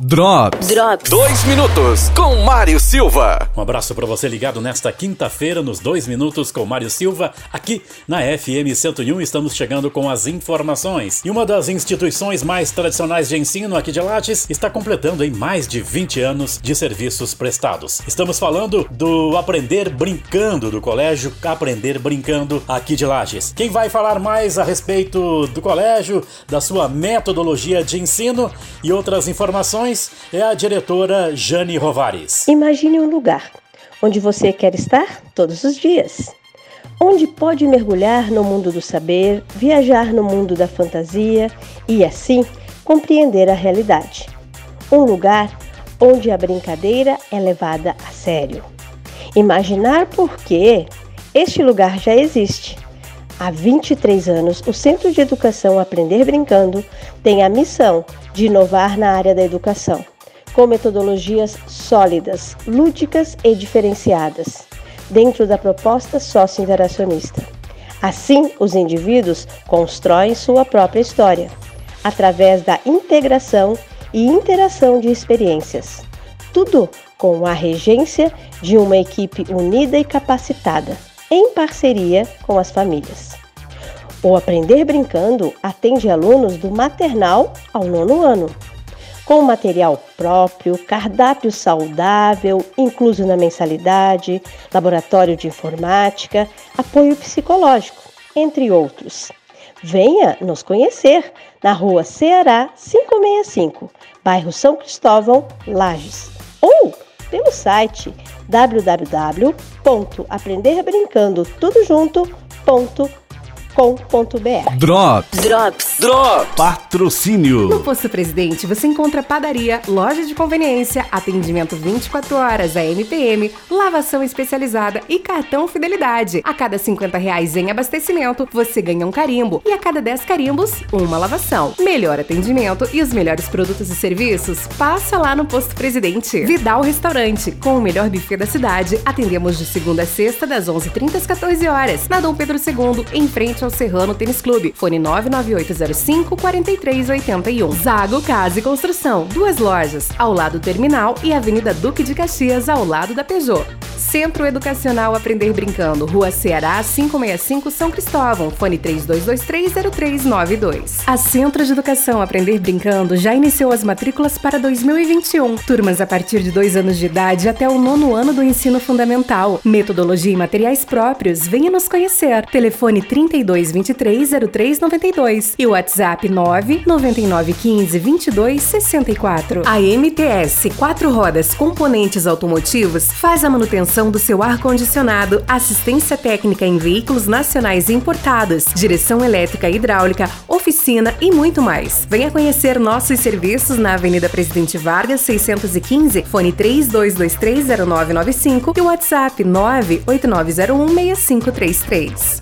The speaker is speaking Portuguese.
Drops. Drops. Dois minutos com Mário Silva. Um abraço para você ligado nesta quinta-feira nos dois minutos com Mário Silva. Aqui na FM 101 estamos chegando com as informações. E uma das instituições mais tradicionais de ensino aqui de Lages está completando em mais de 20 anos de serviços prestados. Estamos falando do Aprender Brincando do Colégio Aprender Brincando aqui de Lages. Quem vai falar mais a respeito do colégio, da sua metodologia de ensino e outras informações é a diretora Jane Rovares. Imagine um lugar onde você quer estar todos os dias. Onde pode mergulhar no mundo do saber, viajar no mundo da fantasia e, assim, compreender a realidade. Um lugar onde a brincadeira é levada a sério. Imaginar por que este lugar já existe. Há 23 anos, o Centro de Educação Aprender Brincando tem a missão de inovar na área da educação, com metodologias sólidas, lúdicas e diferenciadas, dentro da proposta sócio-interacionista. Assim, os indivíduos constroem sua própria história, através da integração e interação de experiências. Tudo com a regência de uma equipe unida e capacitada em parceria com as famílias. O Aprender Brincando atende alunos do maternal ao nono ano, com material próprio, cardápio saudável, incluso na mensalidade, laboratório de informática, apoio psicológico, entre outros. Venha nos conhecer na rua Ceará 565, bairro São Cristóvão, Lages, ou pelo site www.aprenderbrincando.com.br. Drops. Drops. Drop. Patrocínio. No Posto Presidente você encontra padaria, loja de conveniência, atendimento 24 horas, a MPM, lavação especializada e cartão fidelidade. A cada 50 reais em abastecimento, você ganha um carimbo e a cada 10 carimbos, uma lavação. Melhor atendimento e os melhores produtos e serviços, passa lá no Posto Presidente. Vidal Restaurante, com o melhor buffet da cidade, atendemos de segunda a sexta, das 11h30 às 14 horas, na Dom Pedro II, em frente ao Serrano Tênis Clube. Fone 99805 4381. Zago Casa e Construção, duas lojas, ao lado do terminal e Avenida Duque de Caxias, ao lado da Peugeot. Centro Educacional Aprender Brincando, Rua Ceará 565 São Cristóvão, fone 32230392. A Centro de Educação Aprender Brincando já iniciou as matrículas para 2021. Turmas a partir de dois anos de idade até o nono ano do ensino fundamental. Metodologia e materiais próprios, venha nos conhecer. Telefone 32230392 e WhatsApp 999152264. A MTS Quatro Rodas Componentes Automotivos faz a manutenção do seu ar-condicionado, assistência técnica em veículos nacionais importados, direção elétrica e hidráulica, oficina e muito mais. Venha conhecer nossos serviços na Avenida Presidente Vargas 615, fone 32230995 e WhatsApp 989016533.